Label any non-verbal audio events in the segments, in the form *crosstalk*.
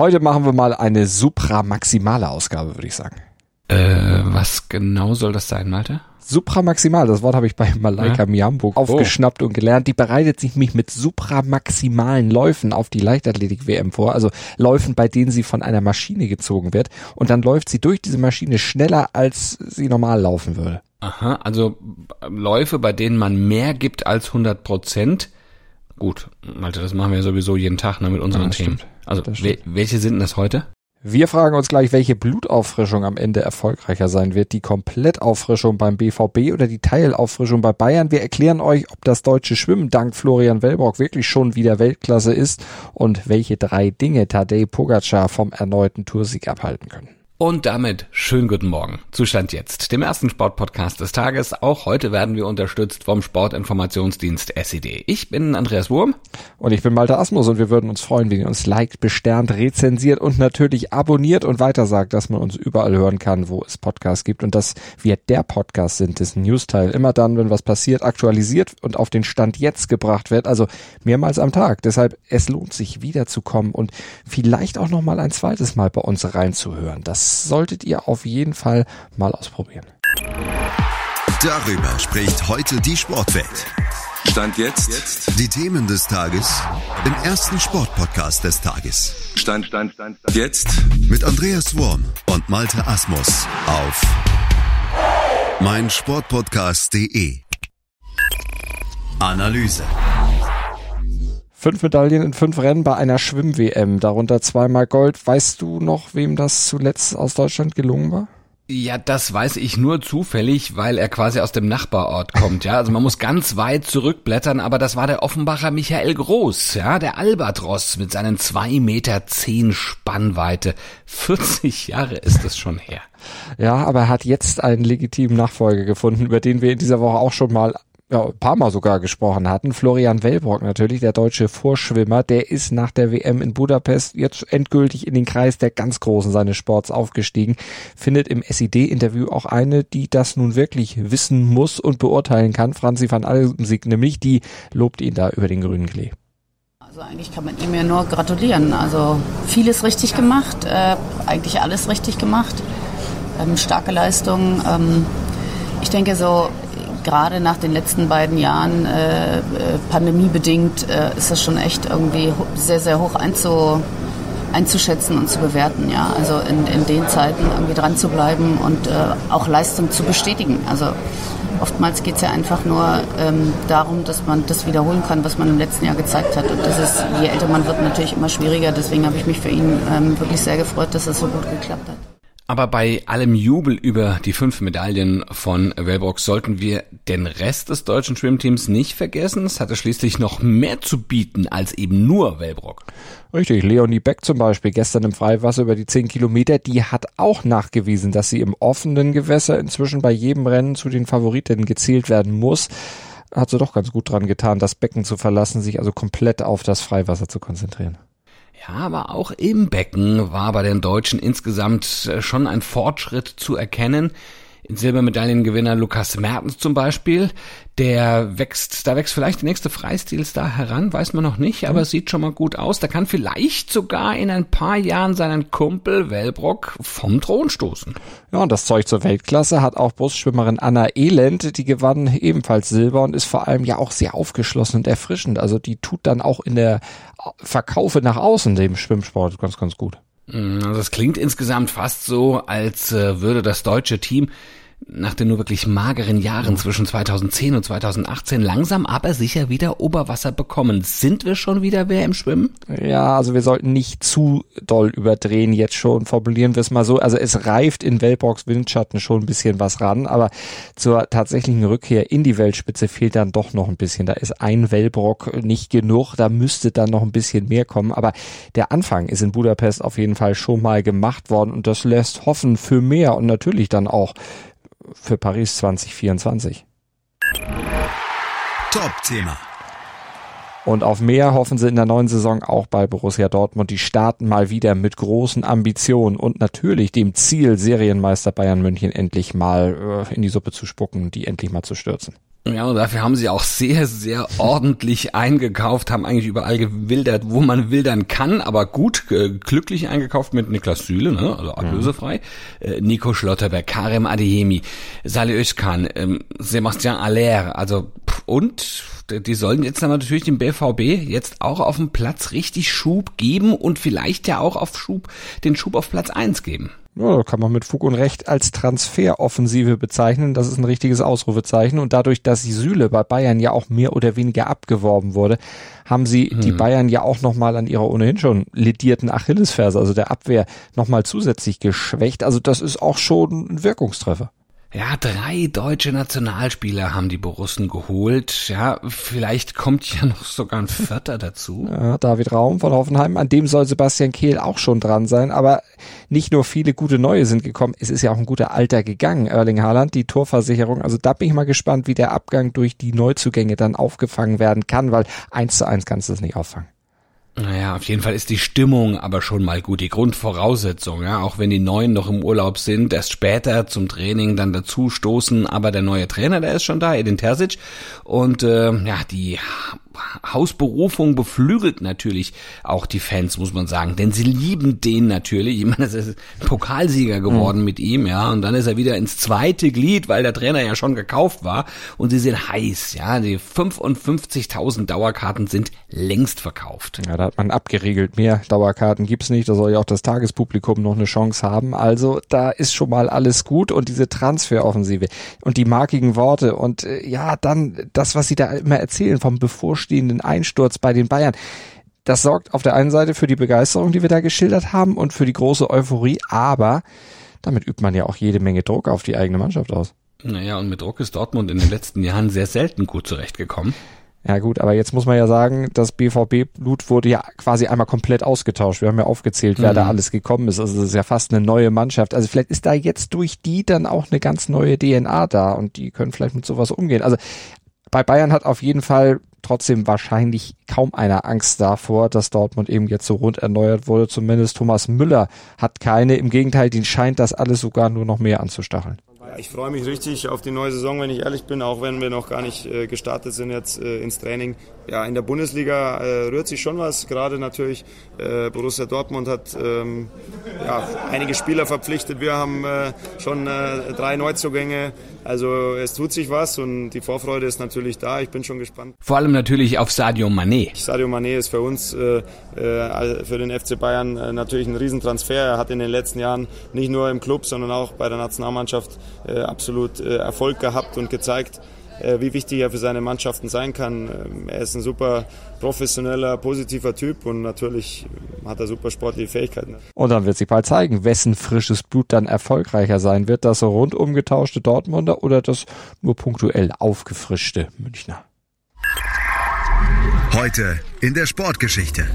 Heute machen wir mal eine supramaximale Ausgabe, würde ich sagen. Äh, was genau soll das sein, Malte? Supramaximal, das Wort habe ich bei Malaika ja? Miamburg aufgeschnappt oh. und gelernt. Die bereitet sich mich mit supramaximalen Läufen auf die Leichtathletik-WM vor. Also Läufen, bei denen sie von einer Maschine gezogen wird. Und dann läuft sie durch diese Maschine schneller, als sie normal laufen würde. Aha, also Läufe, bei denen man mehr gibt als 100 Prozent. Gut, Malte, das machen wir sowieso jeden Tag ne, mit unseren ja, Themen. Stimmt. Also welche sind das heute? Wir fragen uns gleich, welche Blutauffrischung am Ende erfolgreicher sein wird. Die Komplettauffrischung beim BVB oder die Teilauffrischung bei Bayern. Wir erklären euch, ob das deutsche Schwimmen dank Florian Wellbrock wirklich schon wieder Weltklasse ist und welche drei Dinge Tadej Pogacar vom erneuten Toursieg abhalten können. Und damit schönen guten Morgen. Zustand jetzt, dem ersten Sportpodcast des Tages. Auch heute werden wir unterstützt vom Sportinformationsdienst SED. Ich bin Andreas Wurm. Und ich bin Malte Asmus und wir würden uns freuen, wenn ihr uns liked, besternt, rezensiert und natürlich abonniert und weitersagt, dass man uns überall hören kann, wo es Podcasts gibt und dass wir der Podcast sind, dessen Newsteil immer dann, wenn was passiert, aktualisiert und auf den Stand jetzt gebracht wird. Also mehrmals am Tag. Deshalb, es lohnt sich wiederzukommen und vielleicht auch nochmal ein zweites Mal bei uns reinzuhören. Das solltet ihr auf jeden Fall mal ausprobieren. Darüber spricht heute die Sportwelt. Stand jetzt. Die Themen des Tages im ersten Sportpodcast des Tages. Stand, Stand, Stand, Stand. Jetzt. Mit Andreas Worm und Malte Asmus auf meinsportpodcast.de. Analyse. Fünf Medaillen in fünf Rennen bei einer Schwimm-WM, darunter zweimal Gold. Weißt du noch, wem das zuletzt aus Deutschland gelungen war? Ja, das weiß ich nur zufällig, weil er quasi aus dem Nachbarort kommt, ja. Also man muss ganz weit zurückblättern, aber das war der Offenbacher Michael Groß, ja, der Albatros mit seinen zwei Meter zehn Spannweite. 40 Jahre ist es schon her. Ja, aber er hat jetzt einen legitimen Nachfolger gefunden, über den wir in dieser Woche auch schon mal ja, ein paar Mal sogar gesprochen hatten. Florian Wellbrock natürlich, der deutsche Vorschwimmer, der ist nach der WM in Budapest jetzt endgültig in den Kreis der ganz Großen seines Sports aufgestiegen, findet im SID-Interview auch eine, die das nun wirklich wissen muss und beurteilen kann. Franzi van Almsieg nämlich, die lobt ihn da über den grünen Klee. Also eigentlich kann man ihm ja nur gratulieren. Also vieles richtig gemacht, äh, eigentlich alles richtig gemacht. Ähm, starke Leistung. Ähm, ich denke so, gerade nach den letzten beiden Jahren äh, äh, pandemiebedingt äh, ist das schon echt irgendwie sehr, sehr hoch einzu, einzuschätzen und zu bewerten. Ja? Also in, in den Zeiten irgendwie dran zu bleiben und äh, auch Leistung zu bestätigen. Also oftmals geht es ja einfach nur ähm, darum, dass man das wiederholen kann, was man im letzten Jahr gezeigt hat. Und das ist, je älter man wird, natürlich immer schwieriger. Deswegen habe ich mich für ihn ähm, wirklich sehr gefreut, dass es das so gut geklappt hat. Aber bei allem Jubel über die fünf Medaillen von Wellbrock sollten wir den Rest des deutschen Schwimmteams nicht vergessen. Es hatte schließlich noch mehr zu bieten als eben nur Wellbrock. Richtig, Leonie Beck zum Beispiel gestern im Freiwasser über die zehn Kilometer, die hat auch nachgewiesen, dass sie im offenen Gewässer inzwischen bei jedem Rennen zu den Favoritinnen gezählt werden muss. Hat sie doch ganz gut dran getan, das Becken zu verlassen, sich also komplett auf das Freiwasser zu konzentrieren. Ja, aber auch im Becken war bei den Deutschen insgesamt äh, schon ein Fortschritt zu erkennen. Silbermedaillengewinner Lukas Mertens zum Beispiel, der wächst, da wächst vielleicht der nächste Freistilstar heran, weiß man noch nicht, aber mhm. sieht schon mal gut aus. Da kann vielleicht sogar in ein paar Jahren seinen Kumpel Wellbrock vom Thron stoßen. Ja, und das Zeug zur Weltklasse hat auch Brustschwimmerin Anna Elend, die gewann ebenfalls Silber und ist vor allem ja auch sehr aufgeschlossen und erfrischend. Also die tut dann auch in der Verkaufe nach außen dem Schwimmsport ganz, ganz gut. Mm, also es klingt insgesamt fast so, als äh, würde das deutsche Team nach den nur wirklich mageren Jahren zwischen 2010 und 2018 langsam aber sicher wieder Oberwasser bekommen. Sind wir schon wieder wer im Schwimmen? Ja, also wir sollten nicht zu doll überdrehen jetzt schon, formulieren wir es mal so. Also es reift in Wellbrox Windschatten schon ein bisschen was ran, aber zur tatsächlichen Rückkehr in die Weltspitze fehlt dann doch noch ein bisschen. Da ist ein Wellbrock nicht genug, da müsste dann noch ein bisschen mehr kommen, aber der Anfang ist in Budapest auf jeden Fall schon mal gemacht worden und das lässt hoffen für mehr und natürlich dann auch für Paris 2024. Top-Thema. Und auf mehr hoffen sie in der neuen Saison auch bei Borussia Dortmund. Die starten mal wieder mit großen Ambitionen und natürlich dem Ziel, Serienmeister Bayern München endlich mal äh, in die Suppe zu spucken, die endlich mal zu stürzen. Ja, und dafür haben sie auch sehr, sehr ordentlich eingekauft, haben eigentlich überall gewildert, wo man wildern kann, aber gut, äh, glücklich eingekauft mit Niklas Süle, ne? also ablösefrei, äh, Nico Schlotterberg, Karim Adeyemi, Salih Özkan, ähm, Sebastian Aller, also pff, und die sollen jetzt dann natürlich dem BVB jetzt auch auf dem Platz richtig Schub geben und vielleicht ja auch auf Schub, den Schub auf Platz eins geben. Ja, kann man mit Fug und Recht als Transferoffensive bezeichnen. Das ist ein richtiges Ausrufezeichen. Und dadurch, dass die Süle bei Bayern ja auch mehr oder weniger abgeworben wurde, haben sie die Bayern ja auch nochmal an ihrer ohnehin schon lidierten Achillesferse, also der Abwehr, nochmal zusätzlich geschwächt. Also das ist auch schon ein Wirkungstreffer. Ja, drei deutsche Nationalspieler haben die Borussen geholt. Ja, vielleicht kommt ja noch sogar ein Vierter dazu. *laughs* Ja, David Raum von Hoffenheim, an dem soll Sebastian Kehl auch schon dran sein. Aber nicht nur viele gute Neue sind gekommen, es ist ja auch ein guter Alter gegangen. Erling Haaland, die Torversicherung. Also da bin ich mal gespannt, wie der Abgang durch die Neuzugänge dann aufgefangen werden kann, weil eins zu eins kannst du es nicht auffangen. Naja, auf jeden Fall ist die Stimmung aber schon mal gut. Die Grundvoraussetzung, ja, auch wenn die Neuen noch im Urlaub sind, erst später zum Training dann dazu stoßen, aber der neue Trainer, der ist schon da, Edin Terzic. Und äh, ja, die Hausberufung beflügelt natürlich auch die Fans, muss man sagen, denn sie lieben den natürlich. Ich meine, es ist Pokalsieger geworden mhm. mit ihm, ja, und dann ist er wieder ins zweite Glied, weil der Trainer ja schon gekauft war und sie sind heiß, ja, die 55.000 Dauerkarten sind längst verkauft. Ja, da hat man abgeriegelt, mehr Dauerkarten gibt's nicht, da soll ja auch das Tagespublikum noch eine Chance haben. Also da ist schon mal alles gut und diese Transferoffensive und die markigen Worte und äh, ja, dann das, was sie da immer erzählen vom bevorstehenden Einsturz bei den Bayern. Das sorgt auf der einen Seite für die Begeisterung, die wir da geschildert haben und für die große Euphorie, aber damit übt man ja auch jede Menge Druck auf die eigene Mannschaft aus. Naja, und mit Druck ist Dortmund in den letzten Jahren sehr selten gut zurechtgekommen. Ja gut, aber jetzt muss man ja sagen, das BVB-Blut wurde ja quasi einmal komplett ausgetauscht. Wir haben ja aufgezählt, wer mhm. da alles gekommen ist. Also das ist ja fast eine neue Mannschaft. Also vielleicht ist da jetzt durch die dann auch eine ganz neue DNA da und die können vielleicht mit sowas umgehen. Also bei Bayern hat auf jeden Fall trotzdem wahrscheinlich kaum einer Angst davor, dass Dortmund eben jetzt so rund erneuert wurde. Zumindest Thomas Müller hat keine. Im Gegenteil, den scheint das alles sogar nur noch mehr anzustacheln. Ich freue mich richtig auf die neue Saison, wenn ich ehrlich bin, auch wenn wir noch gar nicht äh, gestartet sind jetzt äh, ins Training. Ja, in der Bundesliga äh, rührt sich schon was. Gerade natürlich äh, Borussia Dortmund hat ähm, ja, einige Spieler verpflichtet. Wir haben äh, schon äh, drei Neuzugänge. Also es tut sich was und die Vorfreude ist natürlich da. Ich bin schon gespannt. Vor allem natürlich auf Sadio Mané. Sadio Mané ist für uns, äh, äh, für den FC Bayern äh, natürlich ein Riesentransfer. Er hat in den letzten Jahren nicht nur im Club, sondern auch bei der Nationalmannschaft äh, absolut äh, Erfolg gehabt und gezeigt, wie wichtig er für seine Mannschaften sein kann. Ähm, er ist ein super professioneller, positiver Typ und natürlich hat er super sportliche Fähigkeiten. Und dann wird sich bald zeigen, wessen frisches Blut dann erfolgreicher sein wird, das rundum getauschte Dortmunder oder das nur punktuell aufgefrischte Münchner. Heute in der Sportgeschichte.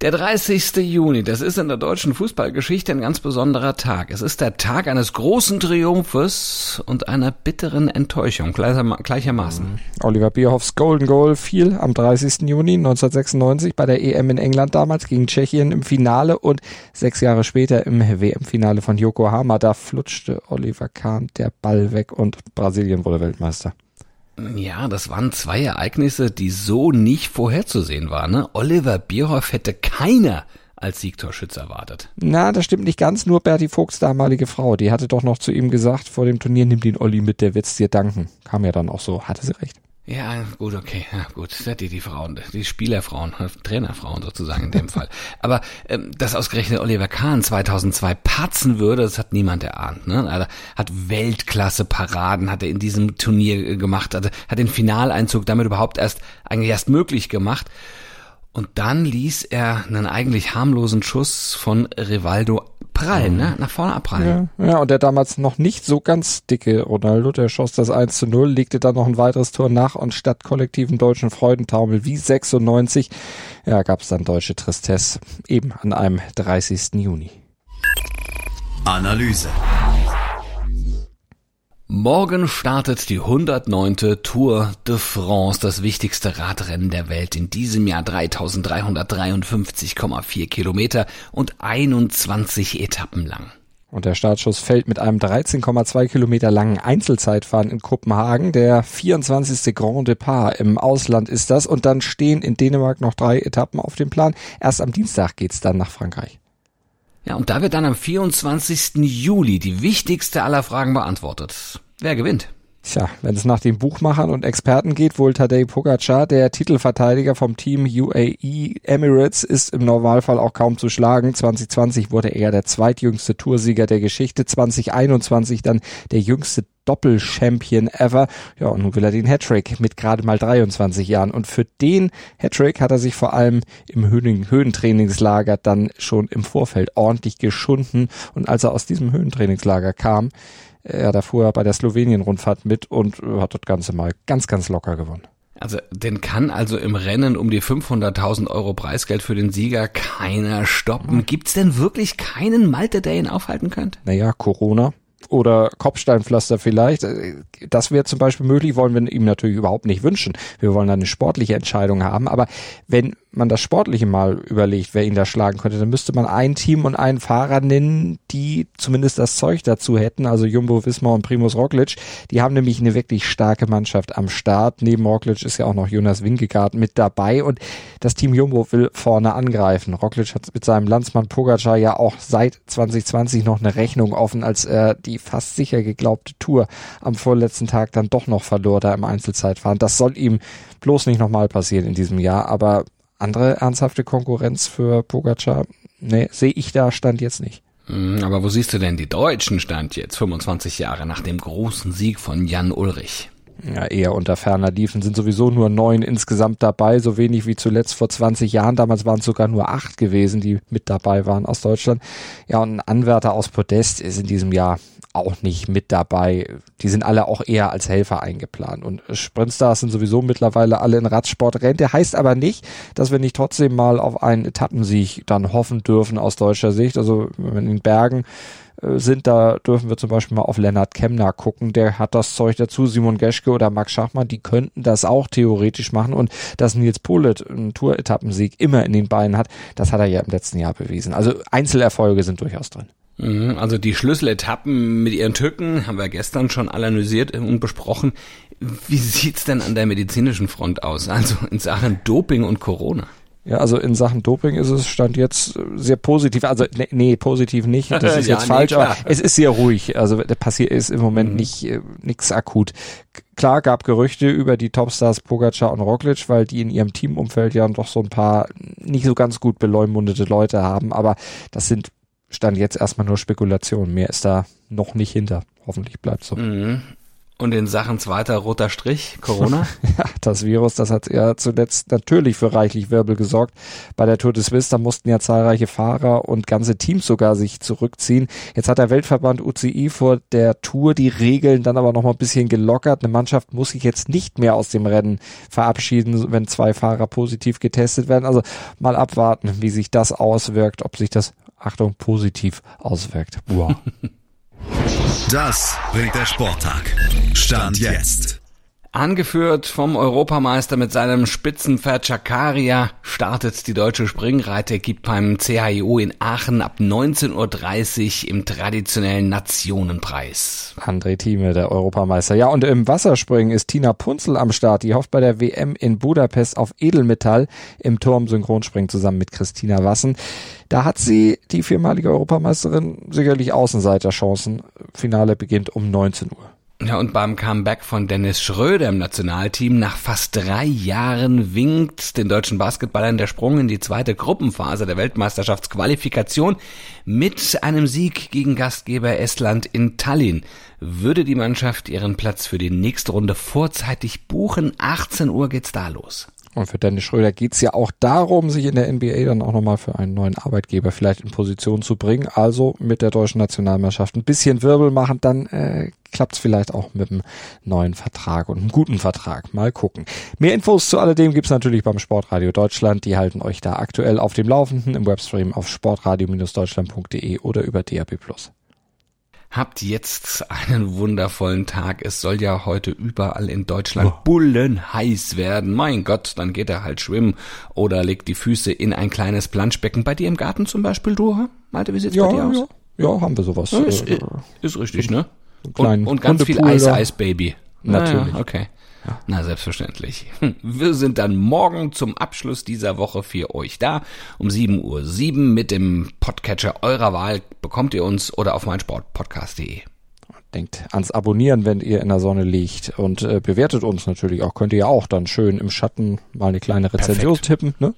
Der 30. Juni, das ist in der deutschen Fußballgeschichte ein ganz besonderer Tag. Es ist der Tag eines großen Triumphes und einer bitteren Enttäuschung gleichermaßen. Oliver Bierhoffs Golden Goal fiel am 30. Juni 1996 bei der EM in England damals gegen Tschechien im Finale und sechs Jahre später im WM-Finale von Yokohama. Da flutschte Oliver Kahn der Ball weg und Brasilien wurde Weltmeister. Ja, das waren zwei Ereignisse, die so nicht vorherzusehen waren. Ne? Oliver Bierhoff hätte keiner als Siegtorschütze erwartet. Na, das stimmt nicht ganz. Nur Berti Vogts damalige Frau, die hatte doch noch zu ihm gesagt vor dem Turnier, nimm den Olli mit, der wird's dir danken. Kam ja dann auch so, hatte sie recht. Ja, gut, okay, ja, gut. Die, die Frauen, die Spielerfrauen, Trainerfrauen sozusagen in dem *laughs* Fall. Aber ähm, dass ausgerechnet Oliver Kahn 2002 patzen würde, das hat niemand erahnt. Ne? Er hat Weltklasse-Paraden, hat er in diesem Turnier äh, gemacht, hat, hat den Finaleinzug damit überhaupt erst eigentlich erst möglich gemacht. Und dann ließ er einen eigentlich harmlosen Schuss von Rivaldo prallen, ne? Nach vorne abprallen. Ja, ja, und der damals noch nicht so ganz dicke Ronaldo, der schoss das 1 zu 0, legte dann noch ein weiteres Tor nach und statt kollektiven deutschen Freudentaumel wie 96, ja, gab es dann deutsche Tristesse, eben an einem 30. Juni. Analyse. Morgen startet die 109. Tour de France, das wichtigste Radrennen der Welt in diesem Jahr 3353,4 Kilometer und 21 Etappen lang. Und der Startschuss fällt mit einem 13,2 Kilometer langen Einzelzeitfahren in Kopenhagen. Der 24. Grand Depart im Ausland ist das. Und dann stehen in Dänemark noch drei Etappen auf dem Plan. Erst am Dienstag geht's dann nach Frankreich. Ja, und da wird dann am 24. Juli die wichtigste aller Fragen beantwortet. Wer gewinnt? Tja, wenn es nach den Buchmachern und Experten geht, wohl Tadej Pogacar, der Titelverteidiger vom Team UAE Emirates, ist im Normalfall auch kaum zu schlagen. 2020 wurde er der zweitjüngste Toursieger der Geschichte, 2021 dann der jüngste Doppelchampion ever. Ja, und nun will er den Hattrick mit gerade mal 23 Jahren. Und für den Hattrick hat er sich vor allem im Höhen Höhentrainingslager dann schon im Vorfeld ordentlich geschunden. Und als er aus diesem Höhentrainingslager kam, ja, da fuhr er bei der Slowenien-Rundfahrt mit und äh, hat das Ganze mal ganz, ganz locker gewonnen. Also den kann also im Rennen um die 500.000 Euro Preisgeld für den Sieger keiner stoppen. Gibt's denn wirklich keinen Malte, der ihn aufhalten könnte? Naja, Corona oder Kopfsteinpflaster vielleicht. Das wäre zum Beispiel möglich, wollen wir ihm natürlich überhaupt nicht wünschen. Wir wollen eine sportliche Entscheidung haben. Aber wenn man das Sportliche mal überlegt, wer ihn da schlagen könnte, dann müsste man ein Team und einen Fahrer nennen, die zumindest das Zeug dazu hätten, also Jumbo Wismar und Primus Roglic. Die haben nämlich eine wirklich starke Mannschaft am Start. Neben Roglic ist ja auch noch Jonas Wingegaard mit dabei und das Team Jumbo will vorne angreifen. Roglic hat mit seinem Landsmann Pogacar ja auch seit 2020 noch eine Rechnung offen, als er die fast sicher geglaubte Tour am vorletzten Tag dann doch noch verlor da im Einzelzeitfahren. Das soll ihm bloß nicht nochmal passieren in diesem Jahr, aber andere ernsthafte Konkurrenz für Pogacar, nee, sehe ich da Stand jetzt nicht. Hm, aber wo siehst du denn die Deutschen Stand jetzt, 25 Jahre nach dem großen Sieg von Jan Ulrich? Ja, eher unter ferner Liefen sind sowieso nur neun insgesamt dabei, so wenig wie zuletzt vor 20 Jahren. Damals waren es sogar nur acht gewesen, die mit dabei waren aus Deutschland. Ja, und ein Anwärter aus Podest ist in diesem Jahr auch nicht mit dabei. Die sind alle auch eher als Helfer eingeplant. Und Sprintstars sind sowieso mittlerweile alle in Radsportrente. Heißt aber nicht, dass wir nicht trotzdem mal auf einen Etappensieg dann hoffen dürfen aus deutscher Sicht. Also wenn in Bergen äh, sind, da dürfen wir zum Beispiel mal auf Lennart Kemner gucken. Der hat das Zeug dazu. Simon Geschke oder Max Schachmann, die könnten das auch theoretisch machen. Und dass Nils Polet einen Tour-Etappensieg immer in den Beinen hat, das hat er ja im letzten Jahr bewiesen. Also Einzelerfolge sind durchaus drin. Mhm, also die Schlüsseletappen mit ihren Tücken haben wir gestern schon analysiert und besprochen. Wie sieht's denn an der medizinischen Front aus? Also in Sachen Doping und Corona? Ja, also in Sachen Doping ist es stand jetzt sehr positiv. Also nee, nee positiv nicht. *laughs* Das ist ja, jetzt nee, falsch, klar. aber es ist sehr ruhig. Also der passiert ist im Moment mhm. nicht äh, nichts akut. Klar gab Gerüchte über die Topstars Pogacar und Roglic, weil die in ihrem Teamumfeld ja doch so ein paar nicht so ganz gut beleumundete Leute haben. Aber das sind stand jetzt erstmal nur Spekulation. Mehr ist da noch nicht hinter. Hoffentlich bleibt so. Mhm. Und in Sachen zweiter roter Strich, Corona? *laughs* ja, das Virus, das hat ja zuletzt natürlich für reichlich Wirbel gesorgt. Bei der Tour de Suisse, da mussten ja zahlreiche Fahrer und ganze Teams sogar sich zurückziehen. Jetzt hat der Weltverband UCI vor der Tour die Regeln dann aber noch mal ein bisschen gelockert. Eine Mannschaft muss sich jetzt nicht mehr aus dem Rennen verabschieden, wenn zwei Fahrer positiv getestet werden. Also mal abwarten, wie sich das auswirkt, ob sich das Achtung, positiv auswirkt. Wow. *laughs* Das bringt der Sporttag. Stand jetzt. Angeführt vom Europameister mit seinem Spitzenpferd Chakaria startet die deutsche Springreite, gibt beim CHIO in Aachen ab 19.30 Uhr im traditionellen Nationenpreis. André Thieme, der Europameister. Ja, und im Wasserspringen ist Tina Punzel am Start. Die hofft bei der WM in Budapest auf Edelmetall im Turm-Synchronspringen zusammen mit Christina Wassen. Da hat sie, die viermalige Europameisterin, sicherlich Außenseiterchancen. Finale beginnt um 19 Uhr. Ja, und beim Comeback von Dennis Schröder im Nationalteam nach fast drei Jahren winkt den deutschen Basketballern der Sprung in die zweite Gruppenphase der Weltmeisterschaftsqualifikation mit einem Sieg gegen Gastgeber Estland in Tallinn. Würde die Mannschaft ihren Platz für die nächste Runde vorzeitig buchen? 18 Uhr geht's da los. Und für Dennis Schröder geht's ja auch darum, sich in der NBA dann auch nochmal für einen neuen Arbeitgeber vielleicht in Position zu bringen. Also mit der deutschen Nationalmannschaft ein bisschen Wirbel machen, dann äh, klappt's vielleicht auch mit einem neuen Vertrag und einem guten Vertrag. Mal gucken. Mehr Infos zu alledem gibt's natürlich beim Sportradio Deutschland. Die halten euch da aktuell auf dem Laufenden im Webstream auf sportradio-deutschland.de oder über DAB+. Habt jetzt einen wundervollen Tag. Es soll ja heute überall in Deutschland oh. bullen heiß werden. Mein Gott, dann geht er halt schwimmen oder legt die Füße in ein kleines Planschbecken. Bei dir im Garten zum Beispiel, du? Malte, wie sieht's ja, bei dir aus? Ja. Ja, haben wir sowas. Ja, ist, äh, ist richtig, ne? Und, und ganz viel Eis. Eis, Baby. Natürlich. Ah, ja, okay. Na, selbstverständlich. Hm, Wir sind dann morgen zum Abschluss dieser Woche für euch da. Um 7.07 Uhr mit dem Podcatcher eurer Wahl bekommt ihr uns oder auf meinsportpodcast.de. Denkt ans Abonnieren, wenn ihr in der Sonne liegt und äh, bewertet uns natürlich auch. Könnt ihr ja auch dann schön im Schatten mal eine kleine Rezension tippen, ne?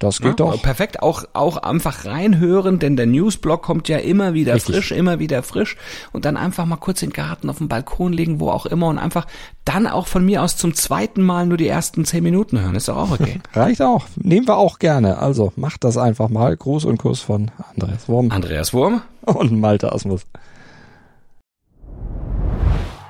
Das geht Ja, doch. Perfekt, auch, auch einfach reinhören, denn der Newsblog kommt ja immer wieder Richtig. frisch, immer wieder frisch und dann einfach mal kurz in den Garten auf den Balkon legen, wo auch immer und einfach dann auch von mir aus zum zweiten Mal nur die ersten zehn Minuten hören. Ist doch auch okay. *laughs* Reicht auch. Nehmen wir auch gerne. Also macht das einfach mal. Gruß und Kuss von Andreas Wurm Andreas Wurm, und Malte Asmus.